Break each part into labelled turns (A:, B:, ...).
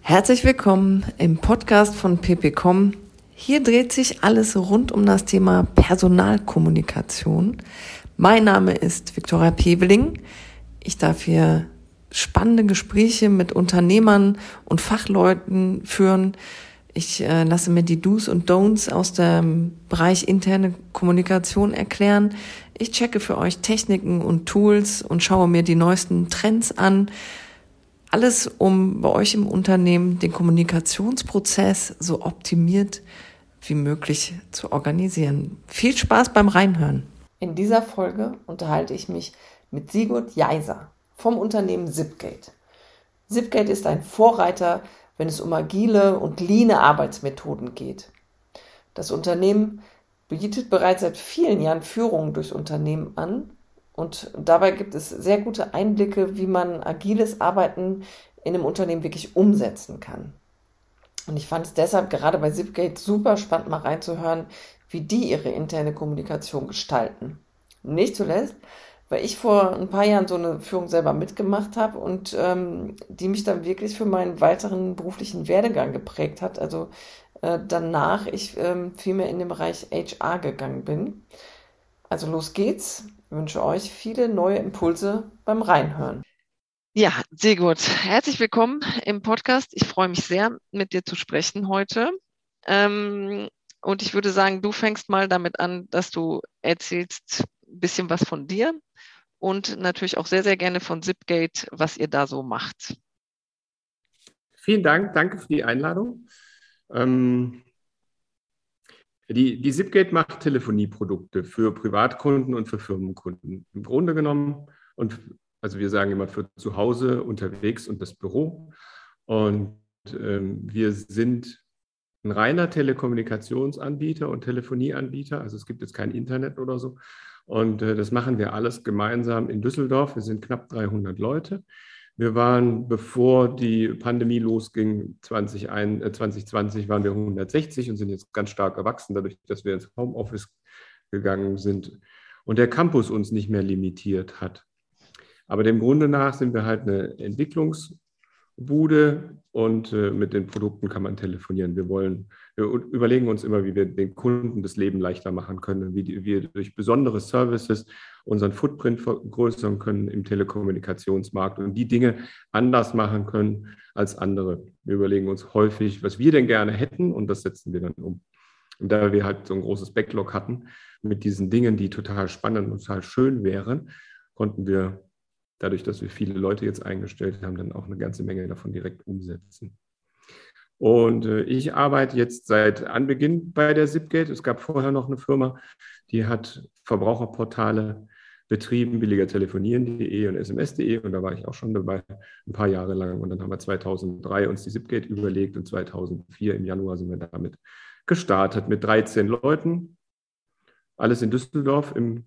A: Herzlich willkommen im Podcast von ppcom. Hier dreht sich alles rund um das Thema Personalkommunikation. Mein Name ist Viktoria Peveling. Ich darf hier spannende Gespräche mit Unternehmern und Fachleuten führen. Ich äh, lasse mir die Do's und Don'ts aus dem Bereich interne Kommunikation erklären. Ich checke für euch Techniken und Tools und schaue mir die neuesten Trends an alles, um bei euch im Unternehmen den Kommunikationsprozess so optimiert wie möglich zu organisieren. Viel Spaß beim Reinhören. In dieser Folge unterhalte ich mich mit Sigurd Jeiser vom Unternehmen Zipgate. Zipgate ist ein Vorreiter, wenn es um agile und leane Arbeitsmethoden geht. Das Unternehmen bietet bereits seit vielen Jahren Führungen durchs Unternehmen an und dabei gibt es sehr gute Einblicke, wie man agiles Arbeiten in einem Unternehmen wirklich umsetzen kann. Und ich fand es deshalb gerade bei Zipgate super spannend, mal reinzuhören, wie die ihre interne Kommunikation gestalten. Nicht zuletzt, weil ich vor ein paar Jahren so eine Führung selber mitgemacht habe und ähm, die mich dann wirklich für meinen weiteren beruflichen Werdegang geprägt hat. Also äh, danach ich ähm, viel mehr in den Bereich HR gegangen bin. Also los geht's wünsche euch viele neue Impulse beim Reinhören. Ja, sehr gut. Herzlich willkommen im Podcast. Ich freue mich sehr, mit dir zu sprechen heute. Ähm, und ich würde sagen, du fängst mal damit an, dass du erzählst ein bisschen was von dir und natürlich auch sehr, sehr gerne von Zipgate, was ihr da so macht.
B: Vielen Dank, danke für die Einladung. Ähm, die, die Zipgate macht Telefonieprodukte für Privatkunden und für Firmenkunden. Im Grunde genommen, und also wir sagen immer für zu Hause, unterwegs und das Büro. Und ähm, wir sind ein reiner Telekommunikationsanbieter und Telefonieanbieter. Also es gibt jetzt kein Internet oder so. Und äh, das machen wir alles gemeinsam in Düsseldorf. Wir sind knapp 300 Leute. Wir waren, bevor die Pandemie losging, 2021, 2020 äh, waren wir 160 und sind jetzt ganz stark erwachsen, dadurch, dass wir ins Homeoffice gegangen sind und der Campus uns nicht mehr limitiert hat. Aber dem Grunde nach sind wir halt eine Entwicklungs- Bude und äh, mit den Produkten kann man telefonieren. Wir wollen, wir überlegen uns immer, wie wir den Kunden das Leben leichter machen können, wie wir durch besondere Services unseren Footprint vergrößern können im Telekommunikationsmarkt und die Dinge anders machen können als andere. Wir überlegen uns häufig, was wir denn gerne hätten und das setzen wir dann um. Und da wir halt so ein großes Backlog hatten mit diesen Dingen, die total spannend und total schön wären, konnten wir dadurch, dass wir viele Leute jetzt eingestellt haben, dann auch eine ganze Menge davon direkt umsetzen. Und äh, ich arbeite jetzt seit Anbeginn bei der Zipgate. Es gab vorher noch eine Firma, die hat Verbraucherportale betrieben, billiger telefonieren.de und sms.de. Und da war ich auch schon dabei, ein paar Jahre lang. Und dann haben wir 2003 uns die Zipgate überlegt und 2004 im Januar sind wir damit gestartet mit 13 Leuten. Alles in Düsseldorf im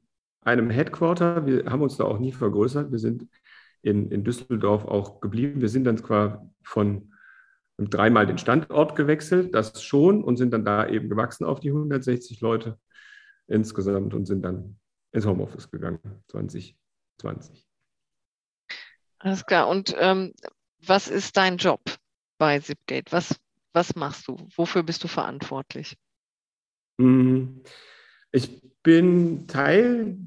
B: einem Headquarter. Wir haben uns da auch nie vergrößert. Wir sind in, in Düsseldorf auch geblieben. Wir sind dann zwar von dreimal den Standort gewechselt, das schon, und sind dann da eben gewachsen auf die 160 Leute insgesamt und sind dann ins Homeoffice gegangen 2020.
A: Alles klar. Und ähm, was ist dein Job bei Zipgate? Was, was machst du? Wofür bist du verantwortlich?
B: Mhm. Ich bin Teil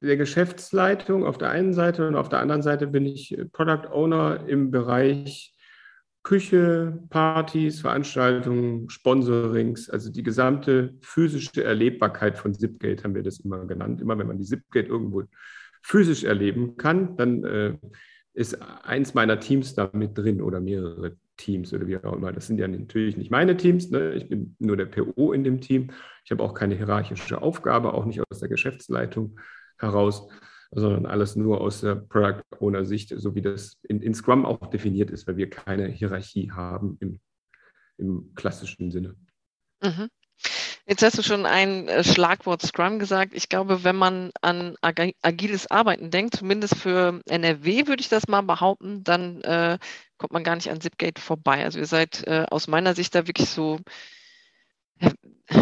B: der Geschäftsleitung auf der einen Seite und auf der anderen Seite bin ich Product Owner im Bereich Küche, Partys, Veranstaltungen, Sponsorings, also die gesamte physische Erlebbarkeit von Zipgate haben wir das immer genannt. Immer wenn man die Zipgate irgendwo physisch erleben kann, dann äh, ist eins meiner Teams da mit drin oder mehrere Teams oder wie auch immer. Das sind ja natürlich nicht meine Teams. Ne? Ich bin nur der PO in dem Team. Ich habe auch keine hierarchische Aufgabe, auch nicht aus der Geschäftsleitung heraus, sondern alles nur aus der Product Owner Sicht, so wie das in, in Scrum auch definiert ist, weil wir keine Hierarchie haben im, im klassischen Sinne.
A: Mhm. Jetzt hast du schon ein äh, Schlagwort Scrum gesagt. Ich glaube, wenn man an agiles Arbeiten denkt, zumindest für NRW würde ich das mal behaupten, dann äh, kommt man gar nicht an Zipgate vorbei. Also ihr seid äh, aus meiner Sicht da wirklich so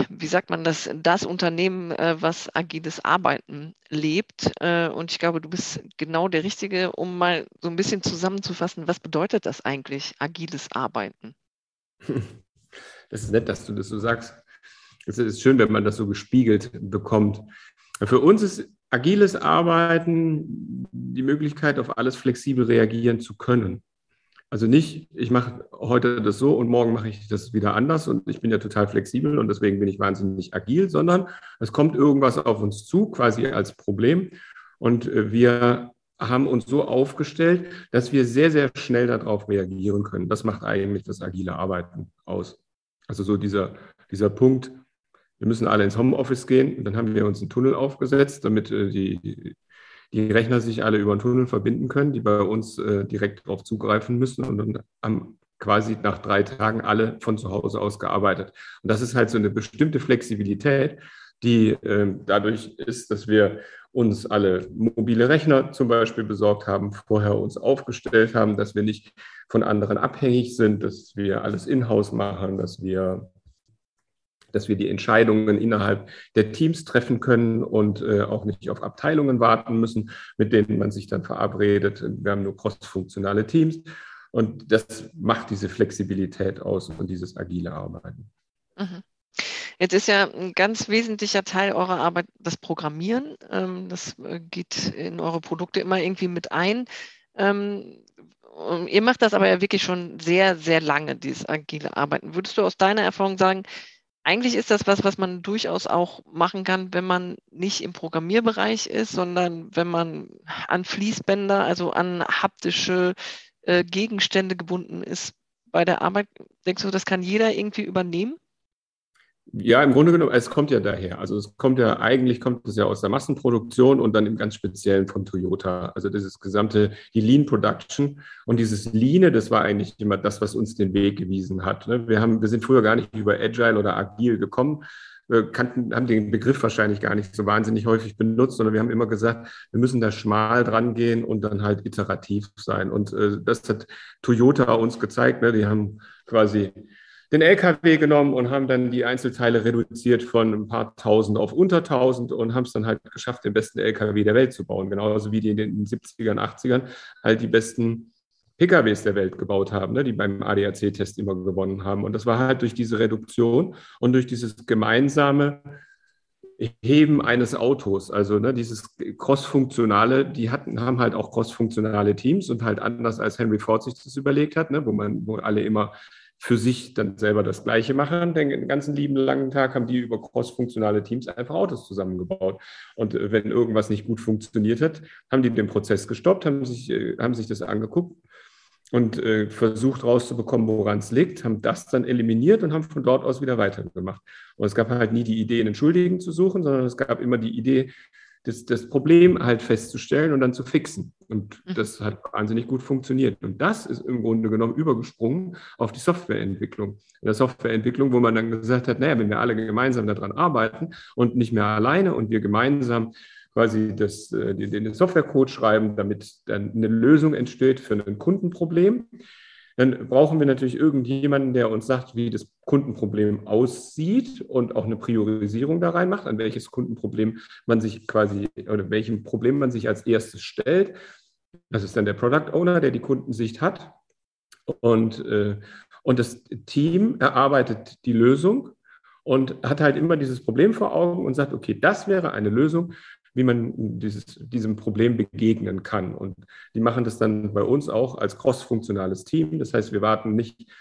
A: wie sagt man das, das Unternehmen, äh, was agiles Arbeiten lebt. Äh, und ich glaube, du bist genau der Richtige, um mal so ein bisschen zusammenzufassen, was bedeutet das eigentlich, agiles Arbeiten?
B: Das ist nett, dass du das so sagst. Es ist schön, wenn man das so gespiegelt bekommt. Für uns ist agiles Arbeiten die Möglichkeit, auf alles flexibel reagieren zu können. Also nicht, ich mache heute das so und morgen mache ich das wieder anders und ich bin ja total flexibel und deswegen bin ich wahnsinnig agil, sondern es kommt irgendwas auf uns zu, quasi als Problem. Und äh, wir haben uns so aufgestellt, dass wir sehr, sehr schnell darauf reagieren können. Das macht eigentlich das agile Arbeiten aus. Also so dieser, dieser Punkt, wir müssen alle ins Homeoffice gehen und dann haben wir uns einen Tunnel aufgesetzt, damit äh, die, die Rechner sich alle über einen Tunnel verbinden können, die bei uns äh, direkt darauf zugreifen müssen und dann haben quasi nach drei Tagen alle von zu Hause aus gearbeitet. Und das ist halt so eine bestimmte Flexibilität, die äh, dadurch ist, dass wir uns alle mobile Rechner zum Beispiel besorgt haben, vorher uns aufgestellt haben, dass wir nicht von anderen abhängig sind, dass wir alles in-house machen, dass wir dass wir die Entscheidungen innerhalb der Teams treffen können und äh, auch nicht auf Abteilungen warten müssen, mit denen man sich dann verabredet. Wir haben nur cross-funktionale Teams und das macht diese Flexibilität aus und dieses agile Arbeiten.
A: Mhm. Jetzt ist ja ein ganz wesentlicher Teil eurer Arbeit das Programmieren. Ähm, das äh, geht in eure Produkte immer irgendwie mit ein. Ähm, ihr macht das aber ja wirklich schon sehr, sehr lange, dieses agile Arbeiten. Würdest du aus deiner Erfahrung sagen, eigentlich ist das was, was man durchaus auch machen kann, wenn man nicht im Programmierbereich ist, sondern wenn man an Fließbänder, also an haptische äh, Gegenstände gebunden ist bei der Arbeit. Denkst du, das kann jeder irgendwie übernehmen?
B: Ja, im Grunde genommen, es kommt ja daher. Also es kommt ja, eigentlich kommt es ja aus der Massenproduktion und dann im ganz Speziellen von Toyota. Also dieses gesamte, die Lean Production und dieses Lean, das war eigentlich immer das, was uns den Weg gewiesen hat. Ne? Wir, haben, wir sind früher gar nicht über Agile oder Agile gekommen, kannten, haben den Begriff wahrscheinlich gar nicht so wahnsinnig häufig benutzt, sondern wir haben immer gesagt, wir müssen da schmal dran gehen und dann halt iterativ sein. Und äh, das hat Toyota uns gezeigt. Ne? Die haben quasi den LKW genommen und haben dann die Einzelteile reduziert von ein paar tausend auf unter tausend und haben es dann halt geschafft, den besten LKW der Welt zu bauen. Genauso wie die in den 70ern, 80ern halt die besten PKWs der Welt gebaut haben, ne, die beim ADAC-Test immer gewonnen haben. Und das war halt durch diese Reduktion und durch dieses gemeinsame Heben eines Autos, also ne, dieses cross-funktionale, die hatten, haben halt auch cross-funktionale Teams und halt anders als Henry Ford sich das überlegt hat, ne, wo man, wo alle immer für sich dann selber das Gleiche machen. Den ganzen lieben langen Tag haben die über cross-funktionale Teams einfach Autos zusammengebaut. Und äh, wenn irgendwas nicht gut funktioniert hat, haben die den Prozess gestoppt, haben sich, äh, haben sich das angeguckt und äh, versucht rauszubekommen, woran es liegt, haben das dann eliminiert und haben von dort aus wieder weitergemacht. Und es gab halt nie die Idee, einen Schuldigen zu suchen, sondern es gab immer die Idee, das, das Problem halt festzustellen und dann zu fixen. Und mhm. das hat wahnsinnig gut funktioniert. Und das ist im Grunde genommen übergesprungen auf die Softwareentwicklung. In der Softwareentwicklung, wo man dann gesagt hat, naja, wenn wir alle gemeinsam daran arbeiten und nicht mehr alleine und wir gemeinsam quasi das, äh, den Softwarecode schreiben, damit dann eine Lösung entsteht für ein Kundenproblem, dann brauchen wir natürlich irgendjemanden, der uns sagt, wie das Kundenproblem aussieht und auch eine Priorisierung da reinmacht, an welches Kundenproblem man sich quasi oder welchem Problem man sich als erstes stellt. Das ist dann der Product Owner, der die Kundensicht hat. Und, äh, und das Team erarbeitet die Lösung und hat halt immer dieses Problem vor Augen und sagt, okay, das wäre eine Lösung, wie man dieses, diesem Problem begegnen kann. Und die machen das dann bei uns auch als cross-funktionales Team. Das heißt, wir warten nicht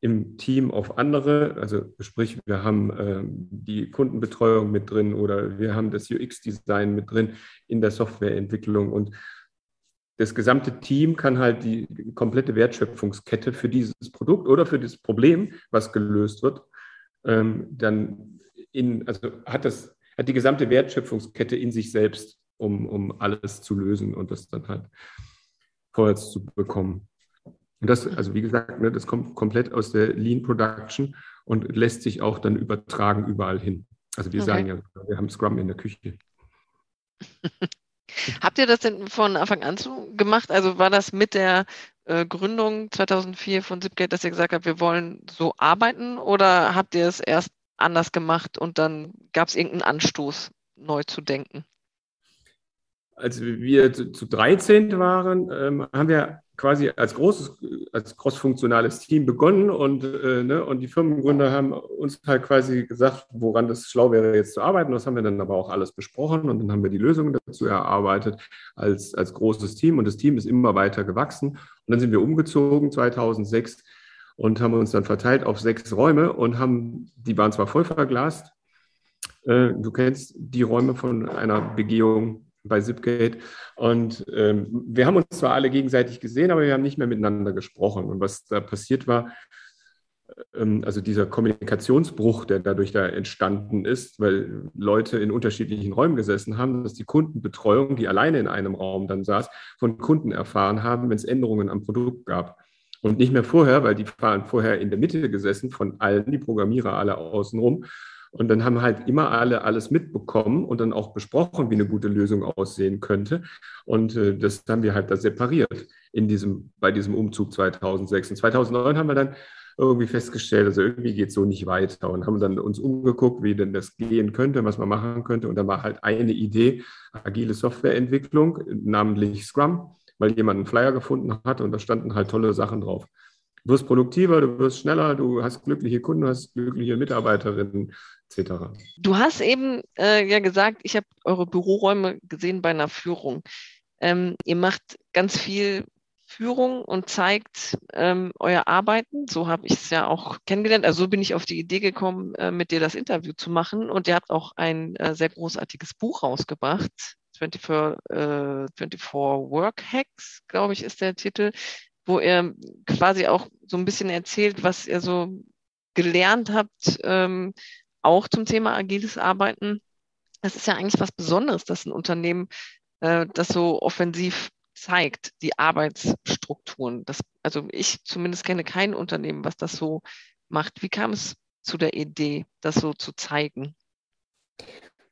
B: im Team auf andere, also sprich, wir haben äh, die Kundenbetreuung mit drin oder wir haben das UX-Design mit drin in der Softwareentwicklung und das gesamte Team kann halt die komplette Wertschöpfungskette für dieses Produkt oder für das Problem, was gelöst wird, ähm, dann in, also hat das hat die gesamte Wertschöpfungskette in sich selbst, um, um alles zu lösen und das dann halt vorwärts zu bekommen. Und das, also wie gesagt, ne, das kommt komplett aus der Lean Production und lässt sich auch dann übertragen überall hin. Also wir okay. sagen ja, wir haben Scrum in der Küche.
A: Habt ihr das denn von Anfang an so gemacht? Also war das mit der äh, Gründung 2004 von Zipgate, dass ihr gesagt habt, wir wollen so arbeiten oder habt ihr es erst anders gemacht und dann gab es irgendeinen Anstoß, neu zu denken?
B: Als wir zu, zu 13 waren, ähm, haben wir quasi als großes, als crossfunktionales Team begonnen und, äh, ne, und die Firmengründer haben uns halt quasi gesagt, woran das schlau wäre, jetzt zu arbeiten. Das haben wir dann aber auch alles besprochen und dann haben wir die Lösungen dazu erarbeitet als, als großes Team und das Team ist immer weiter gewachsen. Und dann sind wir umgezogen 2006 und haben uns dann verteilt auf sechs Räume und haben, die waren zwar voll verglast, äh, du kennst die Räume von einer Begehung bei Zipgate. Und ähm, wir haben uns zwar alle gegenseitig gesehen, aber wir haben nicht mehr miteinander gesprochen. Und was da passiert war, ähm, also dieser Kommunikationsbruch, der dadurch da entstanden ist, weil Leute in unterschiedlichen Räumen gesessen haben, dass die Kundenbetreuung, die alleine in einem Raum dann saß, von Kunden erfahren haben, wenn es Änderungen am Produkt gab. Und nicht mehr vorher, weil die waren vorher in der Mitte gesessen von allen, die Programmierer alle außenrum. Und dann haben halt immer alle alles mitbekommen und dann auch besprochen, wie eine gute Lösung aussehen könnte. Und äh, das haben wir halt da separiert in diesem, bei diesem Umzug 2006. Und 2009 haben wir dann irgendwie festgestellt, also irgendwie geht es so nicht weiter und haben dann uns umgeguckt, wie denn das gehen könnte, was man machen könnte. Und dann war halt eine Idee, agile Softwareentwicklung, namentlich Scrum, weil jemand einen Flyer gefunden hat und da standen halt tolle Sachen drauf. Du wirst produktiver, du wirst schneller, du hast glückliche Kunden, du hast glückliche Mitarbeiterinnen, etc.
A: Du hast eben äh, ja gesagt, ich habe eure Büroräume gesehen bei einer Führung. Ähm, ihr macht ganz viel Führung und zeigt ähm, euer Arbeiten. So habe ich es ja auch kennengelernt. Also so bin ich auf die Idee gekommen, äh, mit dir das Interview zu machen. Und ihr habt auch ein äh, sehr großartiges Buch rausgebracht. 24, äh, 24 Work Hacks, glaube ich, ist der Titel, wo ihr quasi auch so ein bisschen erzählt, was ihr so gelernt habt, ähm, auch zum Thema agiles Arbeiten. Das ist ja eigentlich was Besonderes, dass ein Unternehmen äh, das so offensiv zeigt, die Arbeitsstrukturen. Das, also ich zumindest kenne kein Unternehmen, was das so macht. Wie kam es zu der Idee, das so zu zeigen?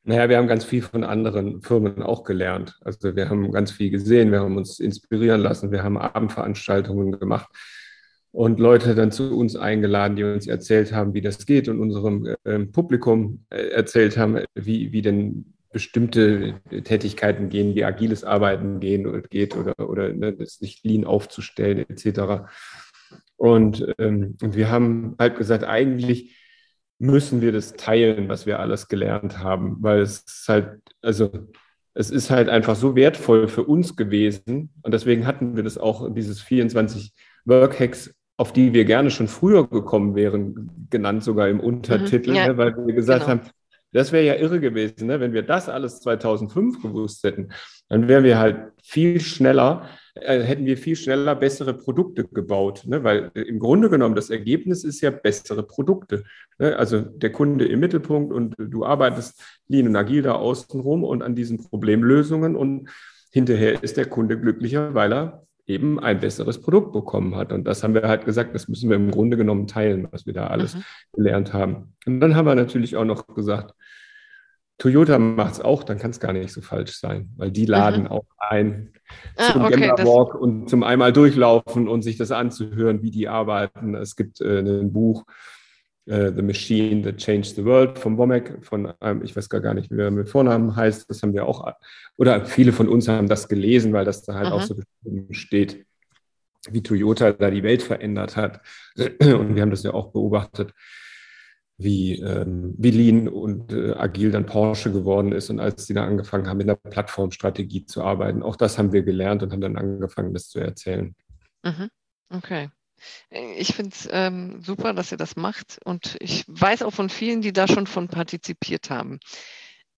B: Naja, wir haben ganz viel von anderen Firmen auch gelernt. Also wir haben ganz viel gesehen, wir haben uns inspirieren lassen, wir haben Abendveranstaltungen gemacht und Leute dann zu uns eingeladen, die uns erzählt haben, wie das geht und unserem äh, Publikum äh, erzählt haben, wie, wie denn bestimmte Tätigkeiten gehen, wie agiles Arbeiten gehen oder geht oder, oder ne, sich Lean aufzustellen etc. Und, ähm, und wir haben halt gesagt, eigentlich müssen wir das teilen, was wir alles gelernt haben, weil es ist halt, also es ist halt einfach so wertvoll für uns gewesen und deswegen hatten wir das auch, dieses 24 Workhacks auf die wir gerne schon früher gekommen wären, genannt sogar im Untertitel, mhm, ja, ne, weil wir gesagt genau. haben, das wäre ja irre gewesen, ne? wenn wir das alles 2005 gewusst hätten, dann wären wir halt viel schneller, äh, hätten wir viel schneller bessere Produkte gebaut, ne? weil äh, im Grunde genommen das Ergebnis ist ja bessere Produkte. Ne? Also der Kunde im Mittelpunkt und du arbeitest lean und agil da außen rum und an diesen Problemlösungen und hinterher ist der Kunde glücklicher, weil er eben ein besseres Produkt bekommen hat. Und das haben wir halt gesagt, das müssen wir im Grunde genommen teilen, was wir da alles mhm. gelernt haben. Und dann haben wir natürlich auch noch gesagt, Toyota macht es auch, dann kann es gar nicht so falsch sein, weil die laden mhm. auch ein ah, zum okay, Walk und zum einmal durchlaufen und sich das anzuhören, wie die arbeiten. Es gibt äh, ein Buch, äh, The Machine That Changed the World von Womack, von einem, ich weiß gar nicht, wie er mit Vornamen heißt, das haben wir auch, oder viele von uns haben das gelesen, weil das da halt Aha. auch so steht, wie Toyota da die Welt verändert hat. Und wir haben das ja auch beobachtet, wie, ähm, wie Lean und äh, agil dann Porsche geworden ist und als sie da angefangen haben, in der Plattformstrategie zu arbeiten. Auch das haben wir gelernt und haben dann angefangen, das zu erzählen.
A: Mhm. Okay. Ich finde es ähm, super, dass ihr das macht und ich weiß auch von vielen, die da schon von partizipiert haben.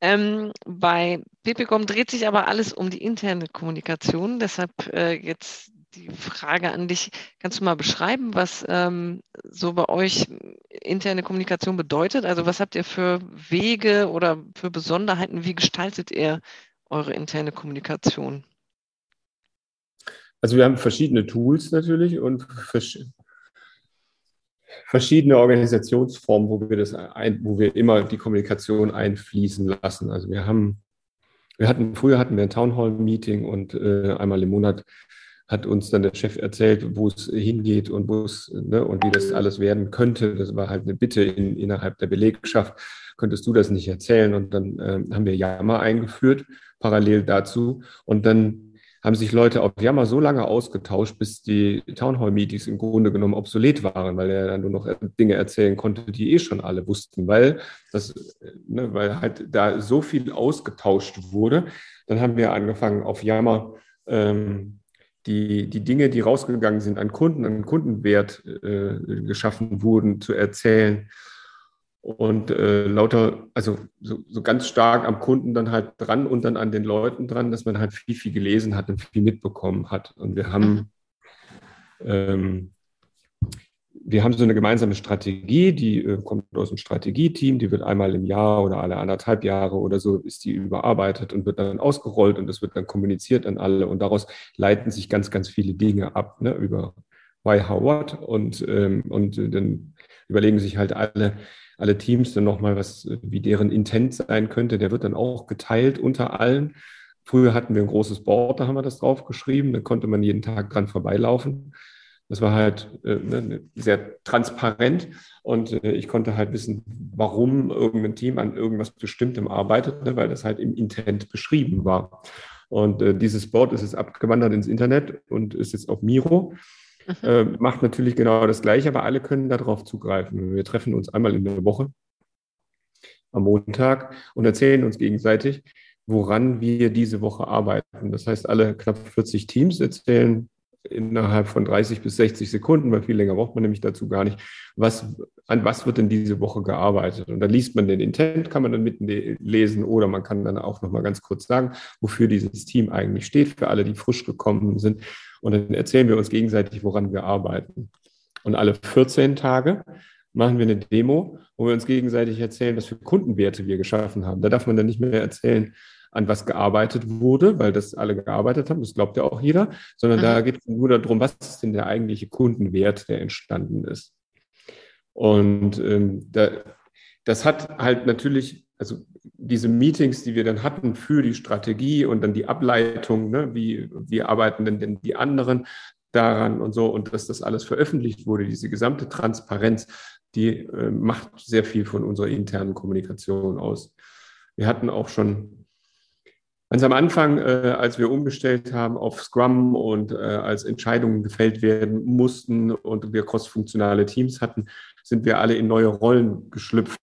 A: Ähm, bei PPCom dreht sich aber alles um die interne Kommunikation. Deshalb äh, jetzt die Frage an dich. Kannst du mal beschreiben, was ähm, so bei euch interne Kommunikation bedeutet? Also was habt ihr für Wege oder für Besonderheiten? Wie gestaltet ihr eure interne Kommunikation?
B: Also wir haben verschiedene Tools natürlich und verschiedene Organisationsformen, wo wir das ein, wo wir immer die Kommunikation einfließen lassen. Also wir haben, wir hatten früher hatten wir ein Townhall Meeting und äh, einmal im Monat hat uns dann der Chef erzählt, wo es hingeht und wo es ne, und wie das alles werden könnte. Das war halt eine Bitte in, innerhalb der Belegschaft. Könntest du das nicht erzählen? Und dann äh, haben wir Yammer eingeführt, parallel dazu. Und dann haben sich Leute auf Yammer so lange ausgetauscht, bis die Townhall-Meetings im Grunde genommen obsolet waren, weil er dann nur noch Dinge erzählen konnte, die eh schon alle wussten, weil das, ne, weil halt da so viel ausgetauscht wurde. Dann haben wir angefangen auf Yammer ähm, die, die Dinge, die rausgegangen sind an Kunden, an Kundenwert äh, geschaffen wurden, zu erzählen und äh, lauter, also so, so, ganz stark am Kunden dann halt dran und dann an den Leuten dran, dass man halt viel, viel gelesen hat und viel mitbekommen hat. Und wir haben, ähm, wir haben so eine gemeinsame Strategie, die äh, kommt aus dem Strategieteam, die wird einmal im Jahr oder alle anderthalb Jahre oder so ist die überarbeitet und wird dann ausgerollt und das wird dann kommuniziert an alle und daraus leiten sich ganz, ganz viele Dinge ab ne, über Why, How, What und, ähm, und dann überlegen sich halt alle, alle Teams dann nochmal, was, wie deren Intent sein könnte. Der wird dann auch geteilt unter allen. Früher hatten wir ein großes Board, da haben wir das draufgeschrieben, da konnte man jeden Tag dran vorbeilaufen. Das war halt äh, ne, sehr transparent und äh, ich konnte halt wissen, warum irgendein Team an irgendwas Bestimmtem arbeitet, ne, weil das halt im Intent beschrieben war. Und äh, dieses Board ist jetzt abgewandert ins Internet und ist jetzt auf Miro. Mhm. Äh, macht natürlich genau das Gleiche, aber alle können darauf zugreifen. Wir treffen uns einmal in der Woche am Montag und erzählen uns gegenseitig, woran wir diese Woche arbeiten. Das heißt, alle knapp 40 Teams erzählen innerhalb von 30 bis 60 Sekunden, weil viel länger braucht man nämlich dazu gar nicht, was, an was wird denn diese Woche gearbeitet? Und da liest man den Intent, kann man dann mitlesen oder man kann dann auch nochmal ganz kurz sagen, wofür dieses Team eigentlich steht, für alle, die frisch gekommen sind. Und dann erzählen wir uns gegenseitig, woran wir arbeiten. Und alle 14 Tage machen wir eine Demo, wo wir uns gegenseitig erzählen, was für Kundenwerte wir geschaffen haben. Da darf man dann nicht mehr erzählen, an was gearbeitet wurde, weil das alle gearbeitet haben, das glaubt ja auch jeder, sondern mhm. da geht es nur darum, was ist denn der eigentliche Kundenwert, der entstanden ist. Und ähm, da, das hat halt natürlich, also diese Meetings, die wir dann hatten für die Strategie und dann die Ableitung, ne, wie, wie arbeiten denn, denn die anderen daran und so, und dass das alles veröffentlicht wurde, diese gesamte Transparenz, die äh, macht sehr viel von unserer internen Kommunikation aus. Wir hatten auch schon Ganz am Anfang, äh, als wir umgestellt haben auf Scrum und äh, als Entscheidungen gefällt werden mussten und wir crossfunktionale Teams hatten, sind wir alle in neue Rollen geschlüpft.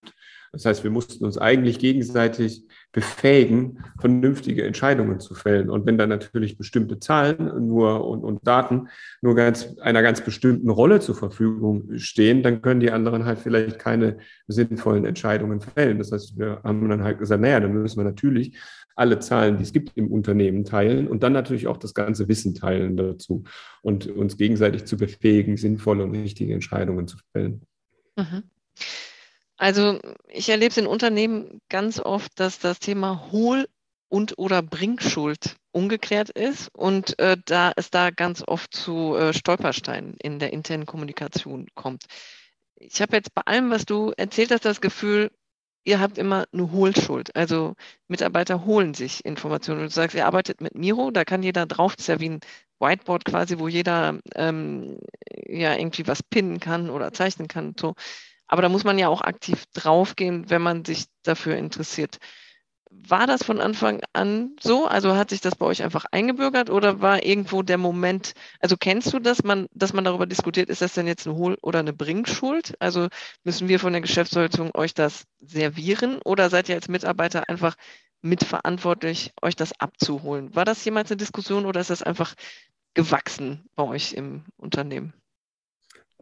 B: Das heißt, wir mussten uns eigentlich gegenseitig befähigen, vernünftige Entscheidungen zu fällen. Und wenn dann natürlich bestimmte Zahlen nur und, und Daten nur ganz, einer ganz bestimmten Rolle zur Verfügung stehen, dann können die anderen halt vielleicht keine sinnvollen Entscheidungen fällen. Das heißt, wir haben dann halt gesagt, naja, dann müssen wir natürlich alle Zahlen, die es gibt im Unternehmen teilen und dann natürlich auch das ganze Wissen teilen dazu und uns gegenseitig zu befähigen, sinnvolle und richtige Entscheidungen zu fällen. Mhm.
A: Also ich erlebe es in Unternehmen ganz oft, dass das Thema Hohl- und oder Bringschuld umgekehrt ist und äh, da es da ganz oft zu äh, Stolpersteinen in der internen Kommunikation kommt. Ich habe jetzt bei allem, was du erzählt hast, das Gefühl, ihr habt immer eine Hohlschuld. Also Mitarbeiter holen sich Informationen. Du sagst, ihr arbeitet mit Miro, da kann jeder drauf, das ist ja wie ein Whiteboard quasi, wo jeder ähm, ja irgendwie was pinnen kann oder zeichnen kann. So. Aber da muss man ja auch aktiv draufgehen, wenn man sich dafür interessiert. War das von Anfang an so? Also hat sich das bei euch einfach eingebürgert oder war irgendwo der Moment, also kennst du das, man, dass man darüber diskutiert, ist das denn jetzt eine Hohl- oder eine Bringschuld? Also müssen wir von der Geschäftsleitung euch das servieren oder seid ihr als Mitarbeiter einfach mitverantwortlich, euch das abzuholen? War das jemals eine Diskussion oder ist das einfach gewachsen bei euch im Unternehmen?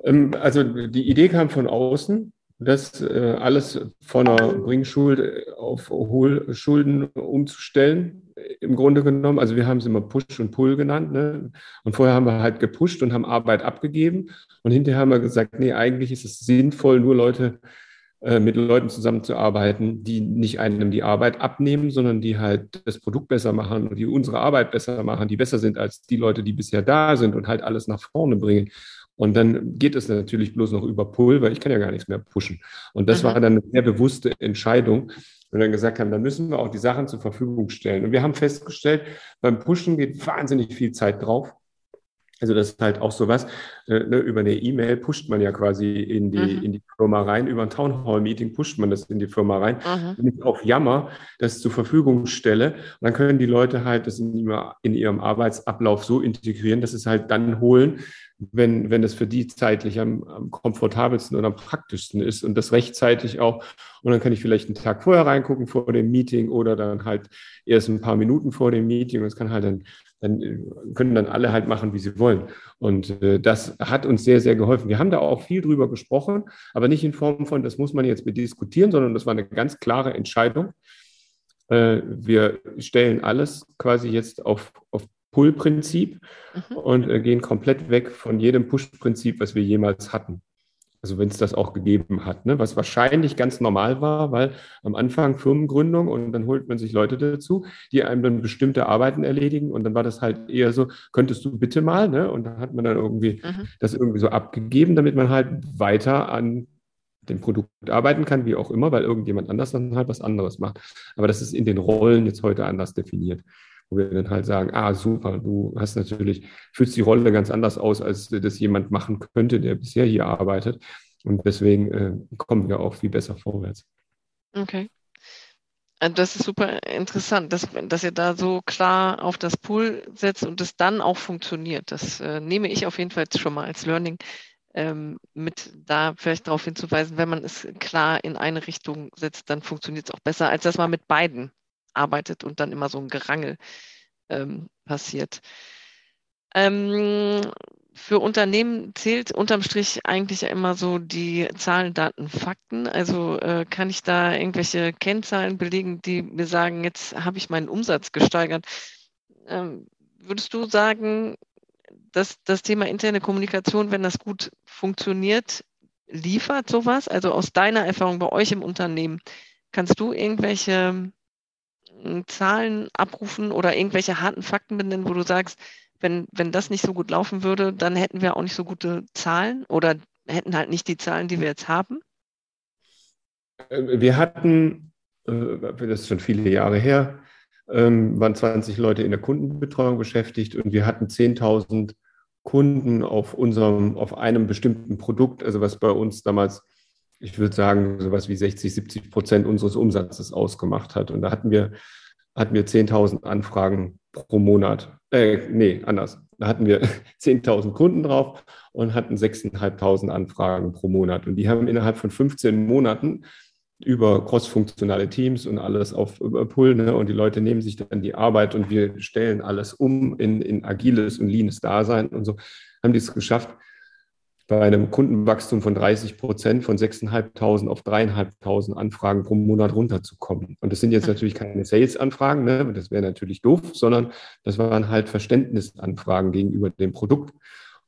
B: Ähm, also die Idee kam von außen, das äh, alles von einer Bringschuld auf Hohlschulden umzustellen, im Grunde genommen. Also wir haben es immer Push und Pull genannt. Ne? Und vorher haben wir halt gepusht und haben Arbeit abgegeben. Und hinterher haben wir gesagt, nee, eigentlich ist es sinnvoll, nur Leute äh, mit Leuten zusammenzuarbeiten, die nicht einem die Arbeit abnehmen, sondern die halt das Produkt besser machen und die unsere Arbeit besser machen, die besser sind als die Leute, die bisher da sind und halt alles nach vorne bringen. Und dann geht es natürlich bloß noch über Pull, weil ich kann ja gar nichts mehr pushen. Und das mhm. war dann eine sehr bewusste Entscheidung. Und dann gesagt haben, dann müssen wir auch die Sachen zur Verfügung stellen. Und wir haben festgestellt, beim Pushen geht wahnsinnig viel Zeit drauf. Also das ist halt auch sowas, äh, ne, über eine E-Mail pusht man ja quasi in die, mhm. in die Firma rein, über ein Townhall-Meeting pusht man das in die Firma rein. Mhm. Wenn ich auf Jammer das zur Verfügung stelle, dann können die Leute halt das in, in ihrem Arbeitsablauf so integrieren, dass es halt dann holen, wenn, wenn es für die zeitlich am, am komfortabelsten und am praktischsten ist und das rechtzeitig auch. Und dann kann ich vielleicht einen Tag vorher reingucken vor dem Meeting oder dann halt erst ein paar Minuten vor dem Meeting und es kann halt dann dann können dann alle halt machen, wie sie wollen. Und äh, das hat uns sehr, sehr geholfen. Wir haben da auch viel drüber gesprochen, aber nicht in Form von, das muss man jetzt bediskutieren, sondern das war eine ganz klare Entscheidung. Äh, wir stellen alles quasi jetzt auf, auf Pull-Prinzip mhm. und äh, gehen komplett weg von jedem Push-Prinzip, was wir jemals hatten. Also wenn es das auch gegeben hat, ne? was wahrscheinlich ganz normal war, weil am Anfang Firmengründung und dann holt man sich Leute dazu, die einem dann bestimmte Arbeiten erledigen und dann war das halt eher so, könntest du bitte mal, ne? Und dann hat man dann irgendwie mhm. das irgendwie so abgegeben, damit man halt weiter an dem Produkt arbeiten kann, wie auch immer, weil irgendjemand anders dann halt was anderes macht. Aber das ist in den Rollen jetzt heute anders definiert wo wir dann halt sagen, ah, super, du hast natürlich, fühlst die Rolle ganz anders aus, als das jemand machen könnte, der bisher hier arbeitet. Und deswegen äh, kommen wir auch viel besser vorwärts.
A: Okay. Also das ist super interessant, dass, dass ihr da so klar auf das Pool setzt und es dann auch funktioniert. Das äh, nehme ich auf jeden Fall schon mal als Learning ähm, mit da vielleicht darauf hinzuweisen, wenn man es klar in eine Richtung setzt, dann funktioniert es auch besser, als dass man mit beiden arbeitet und dann immer so ein Gerangel ähm, passiert. Ähm, für Unternehmen zählt unterm Strich eigentlich immer so die Zahlen, Daten, Fakten. Also äh, kann ich da irgendwelche Kennzahlen belegen, die mir sagen, jetzt habe ich meinen Umsatz gesteigert. Ähm, würdest du sagen, dass das Thema interne Kommunikation, wenn das gut funktioniert, liefert sowas? Also aus deiner Erfahrung bei euch im Unternehmen, kannst du irgendwelche Zahlen abrufen oder irgendwelche harten Fakten benennen, wo du sagst, wenn, wenn das nicht so gut laufen würde, dann hätten wir auch nicht so gute Zahlen oder hätten halt nicht die Zahlen, die wir jetzt haben?
B: Äh, wir hatten, äh, das ist schon viele Jahre her, ähm, waren 20 Leute in der Kundenbetreuung beschäftigt und wir hatten 10.000 Kunden auf unserem, auf einem bestimmten Produkt, also was bei uns damals ich würde sagen, sowas wie 60, 70 Prozent unseres Umsatzes ausgemacht hat. Und da hatten wir, hatten wir 10.000 Anfragen pro Monat. Äh, nee, anders. Da hatten wir 10.000 Kunden drauf und hatten 6.500 Anfragen pro Monat. Und die haben innerhalb von 15 Monaten über crossfunktionale Teams und alles auf Pull. Ne? Und die Leute nehmen sich dann die Arbeit und wir stellen alles um in, in agiles und leanes Dasein und so, haben die es geschafft, bei einem Kundenwachstum von 30 Prozent von 6.500 auf 3.500 Anfragen pro Monat runterzukommen. Und das sind jetzt natürlich keine Sales-Anfragen, ne? das wäre natürlich doof, sondern das waren halt Verständnisanfragen gegenüber dem Produkt.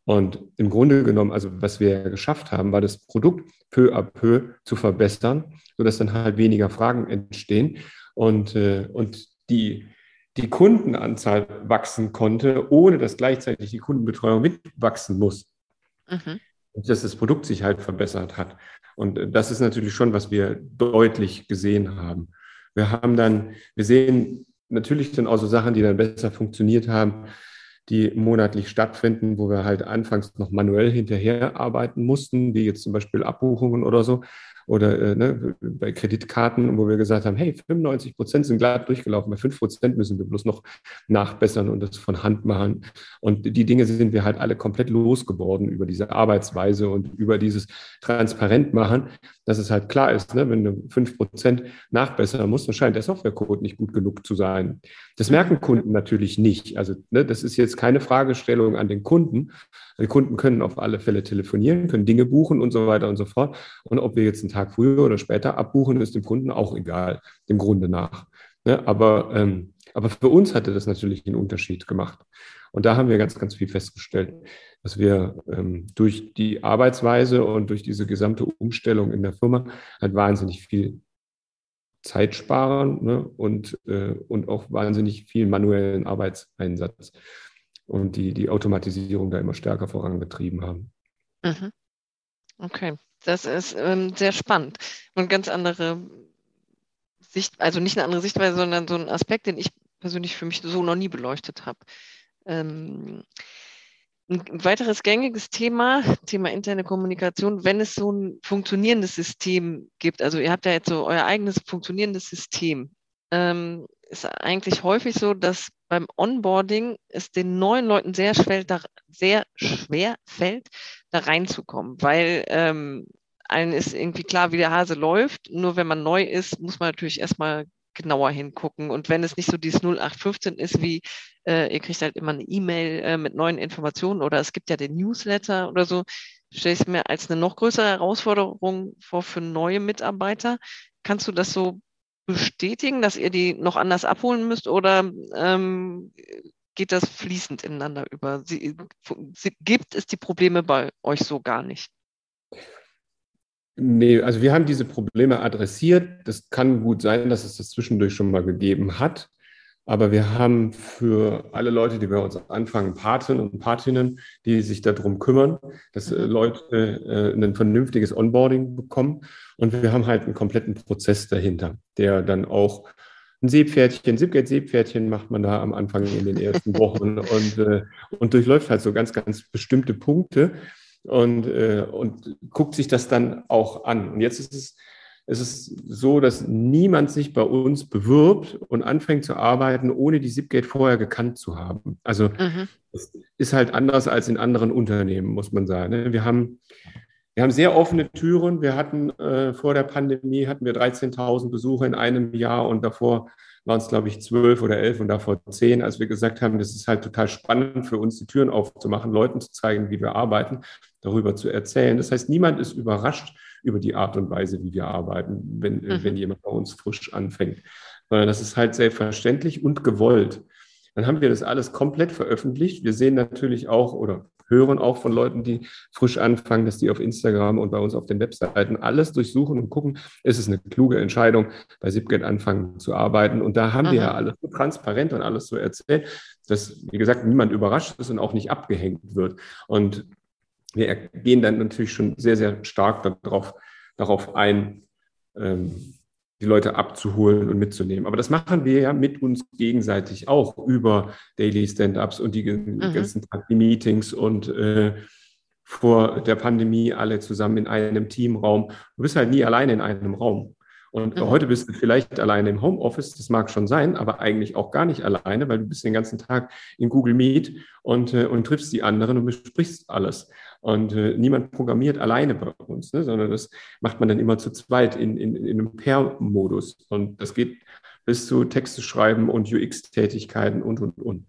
B: Und im Grunde genommen, also was wir geschafft haben, war das Produkt peu à peu zu verbessern, sodass dann halt weniger Fragen entstehen und, äh, und die, die Kundenanzahl wachsen konnte, ohne dass gleichzeitig die Kundenbetreuung mitwachsen muss. Mhm. Dass das Produkt sich halt verbessert hat. Und äh, das ist natürlich schon, was wir deutlich gesehen haben. Wir haben dann, wir sehen natürlich dann auch so Sachen, die dann besser funktioniert haben, die monatlich stattfinden, wo wir halt anfangs noch manuell hinterher arbeiten mussten, wie jetzt zum Beispiel Abbuchungen oder so oder äh, ne, bei Kreditkarten, wo wir gesagt haben, hey, 95 Prozent sind glatt durchgelaufen, bei 5 Prozent müssen wir bloß noch nachbessern und das von Hand machen. Und die Dinge sind wir halt alle komplett losgeworden über diese Arbeitsweise und über dieses transparent machen, dass es halt klar ist, ne, wenn du 5 Prozent nachbessern musst, dann scheint der Softwarecode nicht gut genug zu sein. Das merken Kunden natürlich nicht. Also ne, das ist jetzt keine Fragestellung an den Kunden. Die Kunden können auf alle Fälle telefonieren, können Dinge buchen und so weiter und so fort. Und ob wir jetzt einen Tag früher oder später abbuchen, ist dem Kunden auch egal, dem Grunde nach. Ne? Aber, ähm, aber für uns hatte das natürlich einen Unterschied gemacht. Und da haben wir ganz, ganz viel festgestellt, dass wir ähm, durch die Arbeitsweise und durch diese gesamte Umstellung in der Firma halt wahnsinnig viel Zeit sparen ne? und, äh, und auch wahnsinnig viel manuellen Arbeitseinsatz und die, die Automatisierung da immer stärker vorangetrieben haben.
A: Mhm. Okay. Das ist ähm, sehr spannend und ganz andere Sicht, also nicht eine andere Sichtweise, sondern so ein Aspekt, den ich persönlich für mich so noch nie beleuchtet habe. Ähm, Ein weiteres gängiges Thema, Thema interne Kommunikation, wenn es so ein funktionierendes System gibt, also ihr habt ja jetzt so euer eigenes funktionierendes System, ähm, ist eigentlich häufig so, dass beim Onboarding es den neuen Leuten sehr schwer, da, sehr schwer fällt, da reinzukommen, weil ähm, allen ist irgendwie klar, wie der Hase läuft. Nur wenn man neu ist, muss man natürlich erstmal genauer hingucken. Und wenn es nicht so dieses 0815 ist, wie äh, ihr kriegt halt immer eine E-Mail äh, mit neuen Informationen oder es gibt ja den Newsletter oder so, stelle ich es mir als eine noch größere Herausforderung vor für neue Mitarbeiter. Kannst du das so bestätigen, dass ihr die noch anders abholen müsst oder ähm, geht das fließend ineinander über? Sie, sie, gibt es die Probleme bei euch so gar nicht?
B: Nee, also wir haben diese Probleme adressiert. Das kann gut sein, dass es das zwischendurch schon mal gegeben hat. Aber wir haben für alle Leute, die bei uns anfangen, Paten und Patinnen, die sich darum kümmern, dass äh, mhm. Leute äh, ein vernünftiges Onboarding bekommen. Und wir haben halt einen kompletten Prozess dahinter, der dann auch ein Seepferdchen, Zipgate-Seepferdchen macht man da am Anfang in den ersten Wochen und, äh, und durchläuft halt so ganz, ganz bestimmte Punkte und, äh, und guckt sich das dann auch an. Und jetzt ist es, es ist so, dass niemand sich bei uns bewirbt und anfängt zu arbeiten, ohne die Zipgate vorher gekannt zu haben. Also mhm. es ist halt anders als in anderen Unternehmen, muss man sagen. Ne? Wir haben, wir haben sehr offene Türen. Wir hatten äh, vor der Pandemie hatten wir 13.000 Besucher in einem Jahr und davor waren es, glaube ich, zwölf oder elf und davor zehn, als wir gesagt haben, das ist halt total spannend für uns, die Türen aufzumachen, Leuten zu zeigen, wie wir arbeiten, darüber zu erzählen. Das heißt, niemand ist überrascht über die Art und Weise, wie wir arbeiten, wenn, mhm. wenn jemand bei uns frisch anfängt. Sondern das ist halt selbstverständlich und gewollt. Dann haben wir das alles komplett veröffentlicht. Wir sehen natürlich auch oder hören auch von Leuten, die frisch anfangen, dass die auf Instagram und bei uns auf den Webseiten alles durchsuchen und gucken, ist es eine kluge Entscheidung, bei Zipgate anfangen zu arbeiten. Und da haben Aha. wir ja alles so transparent und alles so erzählt, dass, wie gesagt, niemand überrascht ist und auch nicht abgehängt wird. Und wir gehen dann natürlich schon sehr, sehr stark darauf, darauf ein, ähm, die Leute abzuholen und mitzunehmen. Aber das machen wir ja mit uns gegenseitig auch über Daily Stand-ups und die mhm. ganzen Meetings und äh, vor der Pandemie alle zusammen in einem Teamraum. Du bist halt nie alleine in einem Raum. Und mhm. heute bist du vielleicht alleine im Homeoffice, das mag schon sein, aber eigentlich auch gar nicht alleine, weil du bist den ganzen Tag in Google Meet und, äh, und triffst die anderen und besprichst alles. Und äh, niemand programmiert alleine bei uns, ne, sondern das macht man dann immer zu zweit in, in, in einem Pair-Modus. Und das geht bis zu Texte schreiben und UX-Tätigkeiten und, und, und.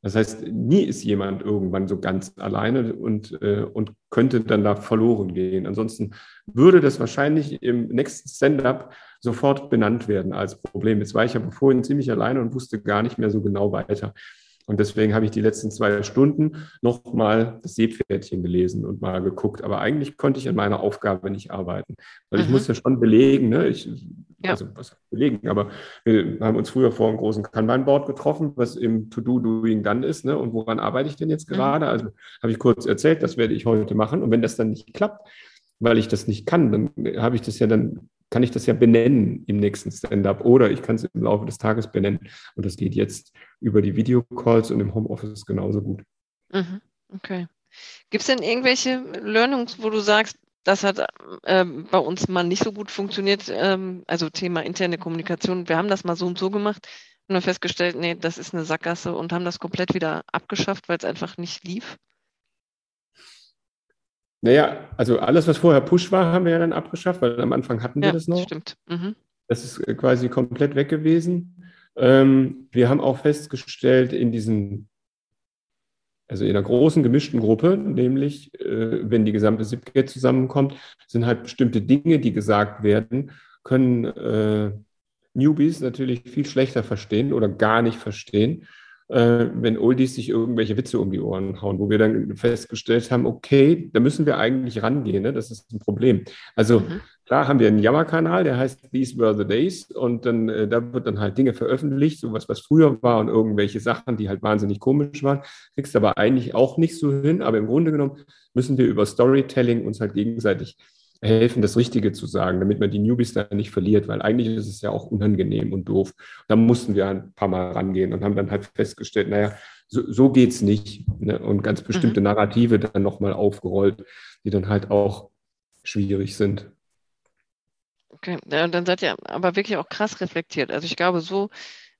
B: Das heißt, nie ist jemand irgendwann so ganz alleine und, äh, und könnte dann da verloren gehen. Ansonsten würde das wahrscheinlich im nächsten Stand-up sofort benannt werden als Problem. Jetzt war ich aber vorhin ziemlich alleine und wusste gar nicht mehr so genau weiter. Und deswegen habe ich die letzten zwei Stunden nochmal das Seepferdchen gelesen und mal geguckt. Aber eigentlich konnte ich an meiner Aufgabe nicht arbeiten. Weil mhm. ich muss ja schon belegen, ne? Ich, ja. also was belegen, aber wir haben uns früher vor einem großen Kanban-Board getroffen, was im To-Do, Doing dann ist, ne? Und woran arbeite ich denn jetzt mhm. gerade? Mhm. Also habe ich kurz erzählt, das werde ich heute machen. Und wenn das dann nicht klappt, weil ich das nicht kann, dann habe ich das ja dann kann ich das ja benennen im nächsten Stand-up oder ich kann es im Laufe des Tages benennen. Und das geht jetzt über die Videocalls und im Homeoffice genauso gut.
A: Mhm, okay. Gibt es denn irgendwelche Learnings, wo du sagst, das hat äh, bei uns mal nicht so gut funktioniert, ähm, also Thema interne Kommunikation. Wir haben das mal so und so gemacht und haben festgestellt, nee, das ist eine Sackgasse und haben das komplett wieder abgeschafft, weil es einfach nicht lief.
B: Naja, also alles, was vorher Push war, haben wir ja dann abgeschafft, weil am Anfang hatten wir ja, das noch.
A: Stimmt. Mhm.
B: Das ist äh, quasi komplett weg gewesen. Ähm, wir haben auch festgestellt, in diesen, also in einer großen gemischten Gruppe, nämlich äh, wenn die gesamte SIPGate zusammenkommt, sind halt bestimmte Dinge, die gesagt werden, können äh, Newbies natürlich viel schlechter verstehen oder gar nicht verstehen äh, wenn Oldies sich irgendwelche Witze um die Ohren hauen, wo wir dann festgestellt haben, okay, da müssen wir eigentlich rangehen, ne? das ist ein Problem. Also mhm. klar haben wir einen Jammerkanal, der heißt These Were the Days und dann äh, da wird dann halt Dinge veröffentlicht, sowas, was früher war und irgendwelche Sachen, die halt wahnsinnig komisch waren, kriegst aber eigentlich auch nicht so hin, aber im Grunde genommen müssen wir über Storytelling uns halt gegenseitig helfen, das Richtige zu sagen, damit man die Newbies da nicht verliert, weil eigentlich ist es ja auch unangenehm und doof. Da mussten wir ein paar Mal rangehen und haben dann halt festgestellt, naja, so, so geht es nicht. Ne? Und ganz bestimmte mhm. Narrative dann nochmal aufgerollt, die dann halt auch schwierig sind.
A: Okay, ja, dann seid ihr aber wirklich auch krass reflektiert. Also ich glaube, so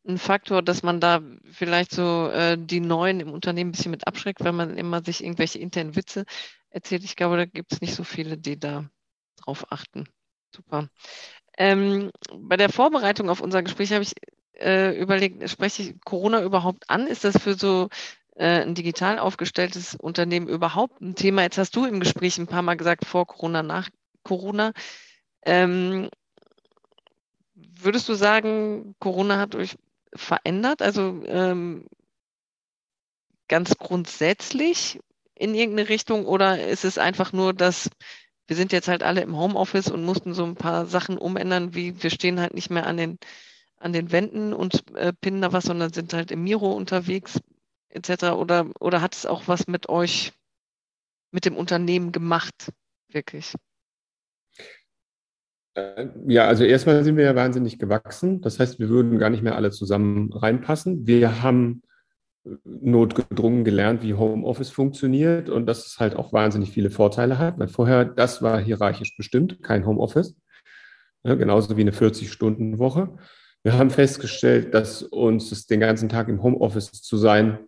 A: ein Faktor, dass man da vielleicht so äh, die Neuen im Unternehmen ein bisschen mit abschreckt, wenn man immer sich irgendwelche internen Witze erzählt. Ich glaube, da gibt es nicht so viele, die da drauf achten. Super. Ähm, bei der Vorbereitung auf unser Gespräch habe ich äh, überlegt, spreche ich Corona überhaupt an? Ist das für so äh, ein digital aufgestelltes Unternehmen überhaupt ein Thema? Jetzt hast du im Gespräch ein paar Mal gesagt, vor Corona, nach Corona. Ähm, würdest du sagen, Corona hat euch verändert? Also ähm, ganz grundsätzlich in irgendeine Richtung oder ist es einfach nur, dass wir sind jetzt halt alle im Homeoffice und mussten so ein paar Sachen umändern, wie wir stehen halt nicht mehr an den, an den Wänden und äh, pinnen da was, sondern sind halt im Miro unterwegs etc. Oder, oder hat es auch was mit euch, mit dem Unternehmen gemacht, wirklich?
B: Äh, ja, also erstmal sind wir ja wahnsinnig gewachsen. Das heißt, wir würden gar nicht mehr alle zusammen reinpassen. Wir haben notgedrungen gelernt, wie Homeoffice funktioniert und dass es halt auch wahnsinnig viele Vorteile hat, weil vorher das war hierarchisch bestimmt, kein Homeoffice, ja, genauso wie eine 40-Stunden-Woche. Wir haben festgestellt, dass uns es den ganzen Tag im Homeoffice zu sein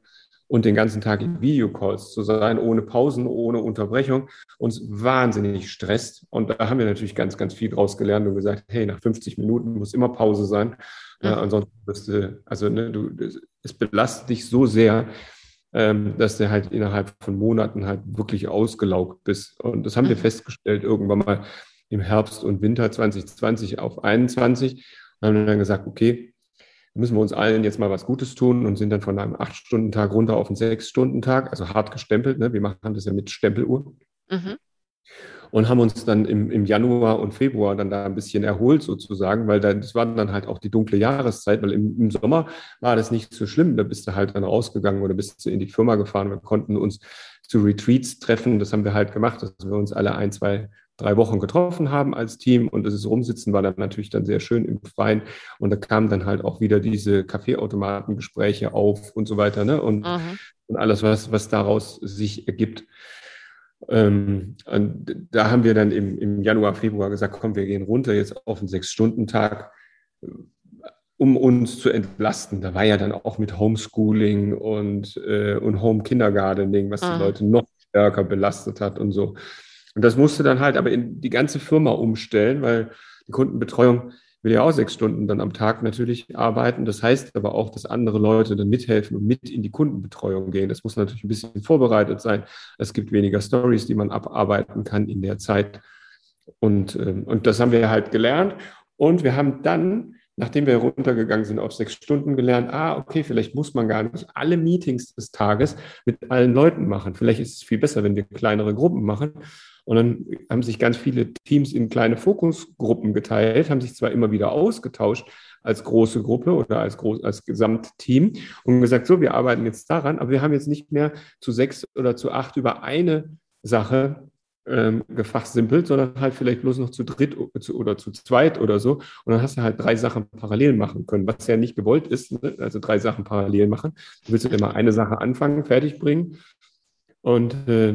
B: und den ganzen Tag in Videocalls zu sein, ohne Pausen, ohne Unterbrechung, uns wahnsinnig stresst. Und da haben wir natürlich ganz, ganz viel draus gelernt und gesagt, hey, nach 50 Minuten muss immer Pause sein. Mhm. Äh, ansonsten wirst du, also ne, du, es belastet dich so sehr, ähm, dass du halt innerhalb von Monaten halt wirklich ausgelaugt bist. Und das haben mhm. wir festgestellt irgendwann mal im Herbst und Winter 2020 auf 21 und haben dann gesagt, okay, müssen wir uns allen jetzt mal was Gutes tun und sind dann von einem Acht-Stunden-Tag runter auf einen Sechs-Stunden-Tag, also hart gestempelt. Ne? Wir machen das ja mit Stempeluhr. Mhm. Und haben uns dann im, im Januar und Februar dann da ein bisschen erholt sozusagen, weil dann, das war dann halt auch die dunkle Jahreszeit, weil im, im Sommer war das nicht so schlimm. Da bist du halt dann rausgegangen oder bist du in die Firma gefahren. Wir konnten uns zu Retreats treffen. Das haben wir halt gemacht, dass wir uns alle ein, zwei drei Wochen getroffen haben als Team und das Rumsitzen war dann natürlich dann sehr schön im Freien und da kamen dann halt auch wieder diese Kaffeeautomatengespräche auf und so weiter ne? und, mhm. und alles, was, was daraus sich ergibt. Ähm, und da haben wir dann im, im Januar, Februar gesagt, komm, wir gehen runter jetzt auf einen Sechs-Stunden-Tag, um uns zu entlasten. Da war ja dann auch mit Homeschooling und, äh, und Home-Kindergartening, was mhm. die Leute noch stärker belastet hat und so. Und das musste dann halt aber in die ganze Firma umstellen, weil die Kundenbetreuung will ja auch sechs Stunden dann am Tag natürlich arbeiten. Das heißt aber auch, dass andere Leute dann mithelfen und mit in die Kundenbetreuung gehen. Das muss natürlich ein bisschen vorbereitet sein. Es gibt weniger Stories, die man abarbeiten kann in der Zeit. Und, ähm, und das haben wir halt gelernt. Und wir haben dann nachdem wir runtergegangen sind auf sechs Stunden, gelernt, ah, okay, vielleicht muss man gar nicht alle Meetings des Tages mit allen Leuten machen. Vielleicht ist es viel besser, wenn wir kleinere Gruppen machen. Und dann haben sich ganz viele Teams in kleine Fokusgruppen geteilt, haben sich zwar immer wieder ausgetauscht als große Gruppe oder als, groß, als Gesamtteam und gesagt, so, wir arbeiten jetzt daran, aber wir haben jetzt nicht mehr zu sechs oder zu acht über eine Sache ähm, gefachsimpelt, sondern halt vielleicht bloß noch zu dritt oder zu zweit oder so. Und dann hast du halt drei Sachen parallel machen können, was ja nicht gewollt ist, ne? also drei Sachen parallel machen. Du willst immer eine Sache anfangen, fertig bringen und, äh,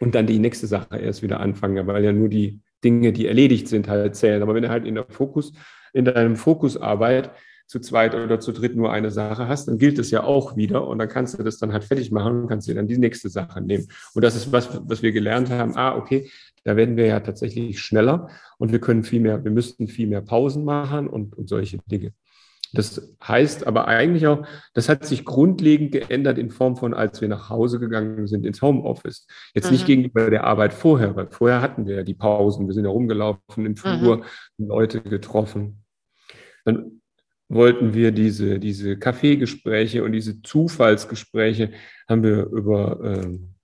B: und dann die nächste Sache erst wieder anfangen, weil ja nur die Dinge, die erledigt sind, halt zählen. Aber wenn du halt in der Fokus, in deinem Fokusarbeit zu zweit oder zu dritt nur eine Sache hast, dann gilt es ja auch wieder und dann kannst du das dann halt fertig machen und kannst dir dann die nächste Sache nehmen. Und das ist was, was wir gelernt haben. Ah, okay, da werden wir ja tatsächlich schneller und wir können viel mehr, wir müssten viel mehr Pausen machen und, und solche Dinge. Das heißt aber eigentlich auch, das hat sich grundlegend geändert in Form von, als wir nach Hause gegangen sind ins Homeoffice. Jetzt mhm. nicht gegenüber der Arbeit vorher, weil vorher hatten wir ja die Pausen, wir sind ja rumgelaufen im Flur, mhm. Leute getroffen. Dann wollten wir diese, diese Kaffeegespräche und diese Zufallsgespräche haben wir über, ähm,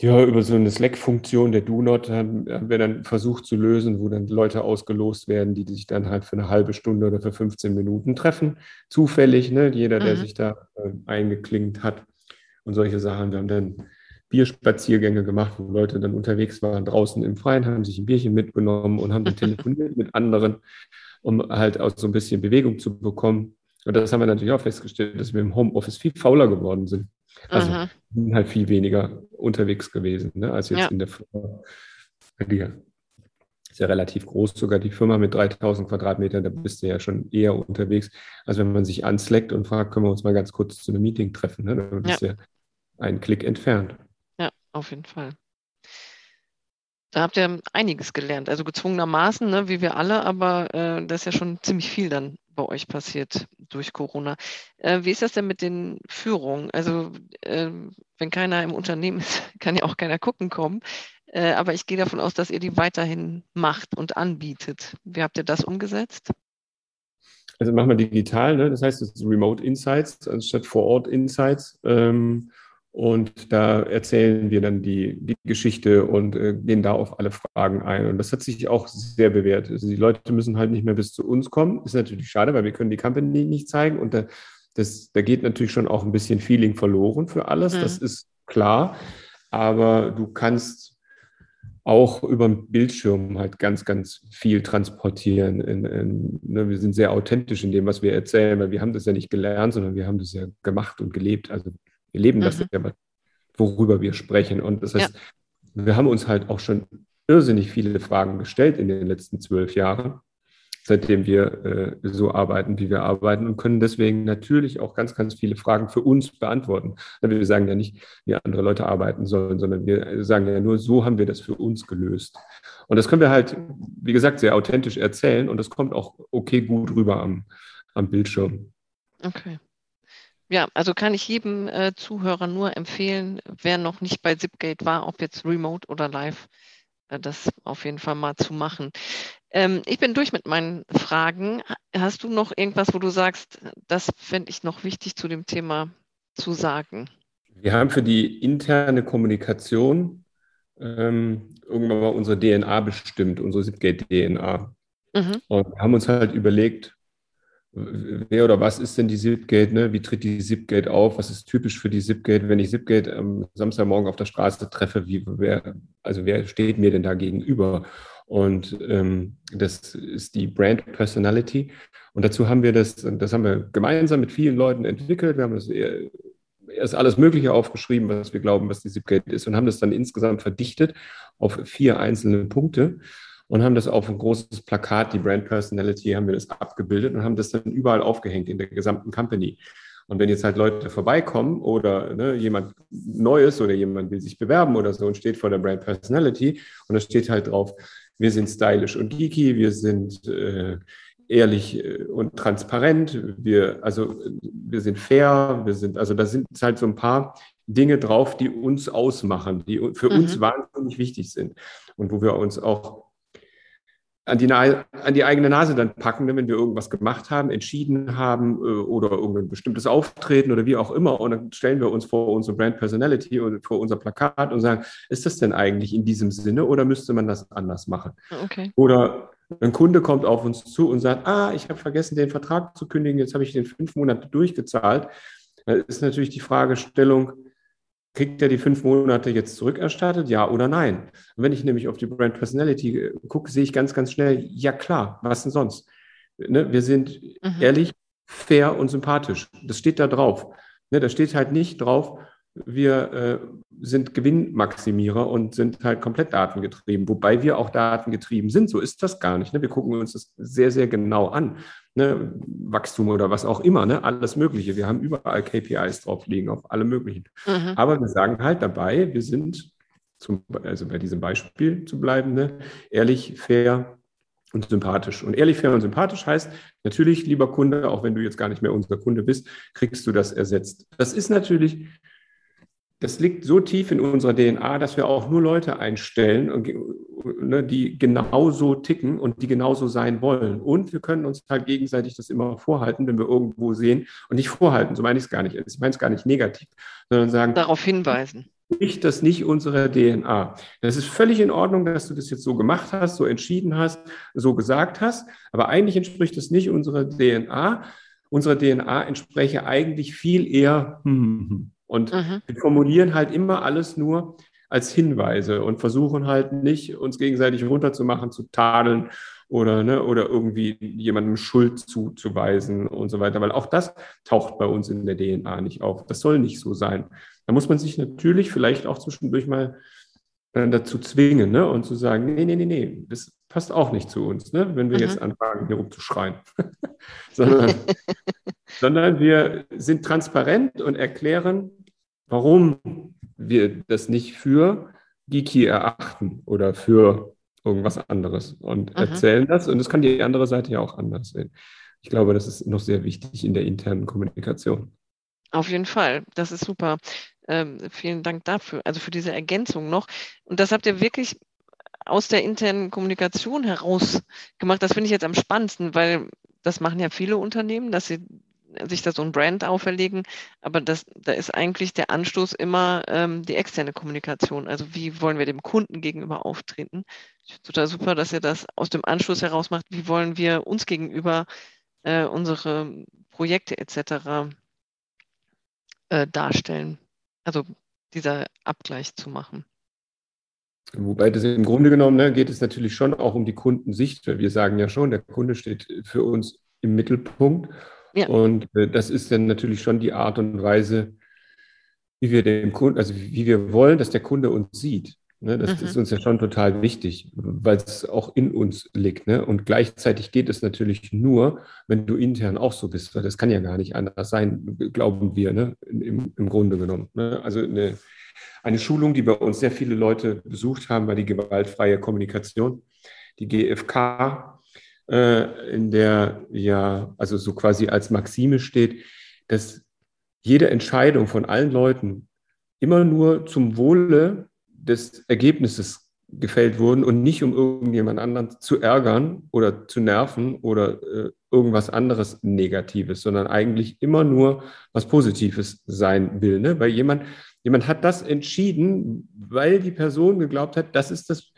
B: ja, über so eine Slack-Funktion der DoNot haben, haben wir dann versucht zu lösen, wo dann Leute ausgelost werden, die sich dann halt für eine halbe Stunde oder für 15 Minuten treffen. Zufällig, ne? jeder, der mhm. sich da äh, eingeklinkt hat und solche Sachen. Wir haben dann Bierspaziergänge gemacht, wo Leute dann unterwegs waren, draußen im Freien, haben sich ein Bierchen mitgenommen und haben dann telefoniert mit anderen um halt auch so ein bisschen Bewegung zu bekommen. Und das haben wir natürlich auch festgestellt, dass wir im Homeoffice viel fauler geworden sind. Also mhm. sind halt viel weniger unterwegs gewesen, ne, als jetzt ja. in der Firma. Die ist ja relativ groß, sogar die Firma mit 3000 Quadratmetern, da bist du ja schon eher unterwegs, als wenn man sich ansleckt und fragt, können wir uns mal ganz kurz zu einem Meeting treffen. Ne? Dann bist ja. ja einen Klick entfernt.
A: Ja, auf jeden Fall. Da habt ihr einiges gelernt, also gezwungenermaßen, ne, wie wir alle, aber äh, das ist ja schon ziemlich viel dann bei euch passiert durch Corona. Äh, wie ist das denn mit den Führungen? Also äh, wenn keiner im Unternehmen ist, kann ja auch keiner gucken kommen. Äh, aber ich gehe davon aus, dass ihr die weiterhin macht und anbietet. Wie habt ihr das umgesetzt?
B: Also machen wir digital, ne? das heißt, es ist Remote Insights anstatt vor Ort Insights. Ähm, und da erzählen wir dann die, die Geschichte und äh, gehen da auf alle Fragen ein. Und das hat sich auch sehr bewährt. Also die Leute müssen halt nicht mehr bis zu uns kommen. Ist natürlich schade, weil wir können die Company nicht zeigen. Und da, das, da geht natürlich schon auch ein bisschen Feeling verloren für alles. Mhm. Das ist klar. Aber du kannst auch über den Bildschirm halt ganz, ganz viel transportieren. In, in, ne, wir sind sehr authentisch in dem, was wir erzählen, weil wir haben das ja nicht gelernt, sondern wir haben das ja gemacht und gelebt. Also wir leben mhm. das ja, worüber wir sprechen. Und das heißt, ja. wir haben uns halt auch schon irrsinnig viele Fragen gestellt in den letzten zwölf Jahren, seitdem wir äh, so arbeiten, wie wir arbeiten und können deswegen natürlich auch ganz, ganz viele Fragen für uns beantworten. Wir sagen ja nicht, wie andere Leute arbeiten sollen, sondern wir sagen ja nur, so haben wir das für uns gelöst. Und das können wir halt, wie gesagt, sehr authentisch erzählen und das kommt auch okay gut rüber am, am Bildschirm.
A: Okay. Ja, also kann ich jedem äh, Zuhörer nur empfehlen, wer noch nicht bei Zipgate war, ob jetzt remote oder live, äh, das auf jeden Fall mal zu machen. Ähm, ich bin durch mit meinen Fragen. Hast du noch irgendwas, wo du sagst, das fände ich noch wichtig zu dem Thema zu sagen?
B: Wir haben für die interne Kommunikation ähm, irgendwann mal unsere DNA bestimmt, unsere Zipgate-DNA. Mhm. Und haben uns halt überlegt, wer oder was ist denn die Zipgate, ne? wie tritt die Zipgate auf, was ist typisch für die Zipgate, wenn ich Zipgate am Samstagmorgen auf der Straße treffe, wie, wer, also wer steht mir denn da gegenüber? Und ähm, das ist die Brand Personality. Und dazu haben wir das, das haben wir gemeinsam mit vielen Leuten entwickelt. Wir haben das erst alles Mögliche aufgeschrieben, was wir glauben, was die Zipgate ist, und haben das dann insgesamt verdichtet auf vier einzelne Punkte und haben das auf ein großes Plakat, die Brand Personality, haben wir das abgebildet und haben das dann überall aufgehängt in der gesamten Company. Und wenn jetzt halt Leute vorbeikommen oder ne, jemand Neues oder jemand will sich bewerben oder so und steht vor der Brand Personality und da steht halt drauf, wir sind stylisch und geeky, wir sind äh, ehrlich äh, und transparent, wir, also wir sind fair, wir sind, also da sind halt so ein paar Dinge drauf, die uns ausmachen, die für mhm. uns wahnsinnig wichtig sind und wo wir uns auch an die, an die eigene Nase dann packen, ne, wenn wir irgendwas gemacht haben, entschieden haben äh, oder irgendein bestimmtes Auftreten oder wie auch immer. Und dann stellen wir uns vor unsere Brand Personality und vor unser Plakat und sagen, ist das denn eigentlich in diesem Sinne oder müsste man das anders machen? Okay. Oder ein Kunde kommt auf uns zu und sagt, ah, ich habe vergessen, den Vertrag zu kündigen, jetzt habe ich den fünf Monate durchgezahlt. Da ist natürlich die Fragestellung, kriegt er die fünf Monate jetzt zurückerstattet, ja oder nein? Und wenn ich nämlich auf die Brand Personality äh, gucke, sehe ich ganz, ganz schnell, ja klar, was denn sonst? Ne? Wir sind mhm. ehrlich, fair und sympathisch. Das steht da drauf. Ne? Da steht halt nicht drauf, wir äh, sind Gewinnmaximierer und sind halt komplett datengetrieben, wobei wir auch datengetrieben sind. So ist das gar nicht. Ne? Wir gucken uns das sehr, sehr genau an. Ne? Wachstum oder was auch immer, ne? alles Mögliche. Wir haben überall KPIs drauf liegen, auf alle möglichen. Mhm. Aber wir sagen halt dabei, wir sind, zum, also bei diesem Beispiel zu bleiben, ne? ehrlich, fair und sympathisch. Und ehrlich, fair und sympathisch heißt natürlich, lieber Kunde, auch wenn du jetzt gar nicht mehr unser Kunde bist, kriegst du das ersetzt. Das ist natürlich das liegt so tief in unserer DNA, dass wir auch nur Leute einstellen, ne, die genauso ticken und die genauso sein wollen. Und wir können uns halt gegenseitig das immer vorhalten, wenn wir irgendwo sehen und nicht vorhalten, so meine ich es gar nicht. Ich meine es gar nicht negativ, sondern sagen.
A: Darauf hinweisen.
B: Nicht das nicht unsere DNA. Das ist völlig in Ordnung, dass du das jetzt so gemacht hast, so entschieden hast, so gesagt hast, aber eigentlich entspricht das nicht unserer DNA. Unsere DNA entspreche eigentlich viel eher. Hm, hm, hm. Und mhm. wir formulieren halt immer alles nur als Hinweise und versuchen halt nicht, uns gegenseitig runterzumachen, zu tadeln oder, ne, oder irgendwie jemandem Schuld zuzuweisen und so weiter, weil auch das taucht bei uns in der DNA nicht auf. Das soll nicht so sein. Da muss man sich natürlich vielleicht auch zwischendurch mal dazu zwingen ne, und zu sagen, nee, nee, nee, nee, das passt auch nicht zu uns, ne, wenn wir mhm. jetzt anfangen, hier rumzuschreien. sondern, sondern wir sind transparent und erklären, warum wir das nicht für geeky erachten oder für irgendwas anderes und mhm. erzählen das. Und das kann die andere Seite ja auch anders sehen. Ich glaube, das ist noch sehr wichtig in der internen Kommunikation.
A: Auf jeden Fall, das ist super. Ähm, vielen Dank dafür, also für diese Ergänzung noch. Und das habt ihr wirklich aus der internen Kommunikation heraus gemacht. Das finde ich jetzt am spannendsten, weil das machen ja viele Unternehmen, dass sie sich da so ein Brand auferlegen, aber das, da ist eigentlich der Anstoß immer ähm, die externe Kommunikation. Also wie wollen wir dem Kunden gegenüber auftreten? Ich finde total super, dass ihr das aus dem Anschluss heraus macht. Wie wollen wir uns gegenüber äh, unsere Projekte etc. Äh, darstellen? Also dieser Abgleich zu machen.
B: Wobei das im Grunde genommen ne, geht es natürlich schon auch um die Kundensicht. Wir sagen ja schon, der Kunde steht für uns im Mittelpunkt. Ja. Und äh, das ist dann natürlich schon die Art und Weise, wie wir dem Kunden, also wie wir wollen, dass der Kunde uns sieht. Ne, das mhm. ist uns ja schon total wichtig, weil es auch in uns liegt. Ne? Und gleichzeitig geht es natürlich nur, wenn du intern auch so bist, weil das kann ja gar nicht anders sein, glauben wir, ne? Im, im Grunde genommen. Ne? Also eine, eine Schulung, die bei uns sehr viele Leute besucht haben, war die gewaltfreie Kommunikation, die GFK äh, in der ja, also so quasi als Maxime steht, dass jede Entscheidung von allen Leuten immer nur zum Wohle des Ergebnisses gefällt wurden und nicht um irgendjemand anderen zu ärgern oder zu nerven oder äh, irgendwas anderes Negatives, sondern eigentlich immer nur was Positives sein will. Ne? Weil jemand, jemand hat das entschieden, weil die Person geglaubt hat, das ist das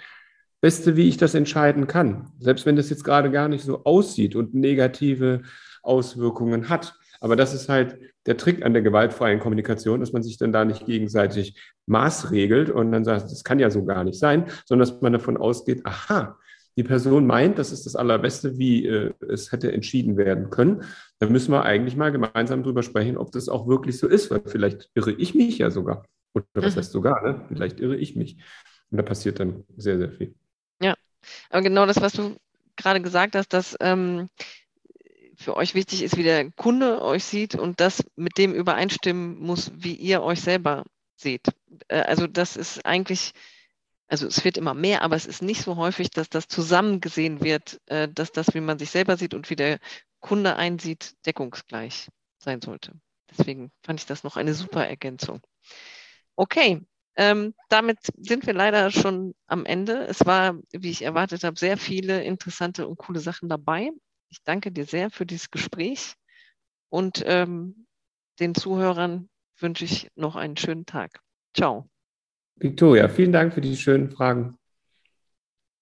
B: Beste, wie ich das entscheiden kann. Selbst wenn das jetzt gerade gar nicht so aussieht und negative Auswirkungen hat. Aber das ist halt der Trick an der gewaltfreien Kommunikation, dass man sich dann da nicht gegenseitig maßregelt und dann sagt, das kann ja so gar nicht sein, sondern dass man davon ausgeht, aha, die Person meint, das ist das Allerbeste, wie äh, es hätte entschieden werden können. Da müssen wir eigentlich mal gemeinsam drüber sprechen, ob das auch wirklich so ist, weil vielleicht irre ich mich ja sogar. Oder was mhm. heißt sogar, ne? Vielleicht irre ich mich. Und da passiert dann sehr, sehr viel.
A: Ja, aber genau das, was du gerade gesagt hast, dass ähm, für euch wichtig ist, wie der Kunde euch sieht und das mit dem übereinstimmen muss, wie ihr euch selber seht. Äh, also das ist eigentlich, also es wird immer mehr, aber es ist nicht so häufig, dass das zusammen gesehen wird, äh, dass das, wie man sich selber sieht und wie der Kunde einsieht, deckungsgleich sein sollte. Deswegen fand ich das noch eine super Ergänzung. Okay, ähm, damit sind wir leider schon am Ende. Es war, wie ich erwartet habe, sehr viele interessante und coole Sachen dabei. Ich danke dir sehr für dieses Gespräch und ähm, den Zuhörern wünsche ich noch einen schönen Tag. Ciao.
B: Victoria, vielen Dank für die schönen Fragen.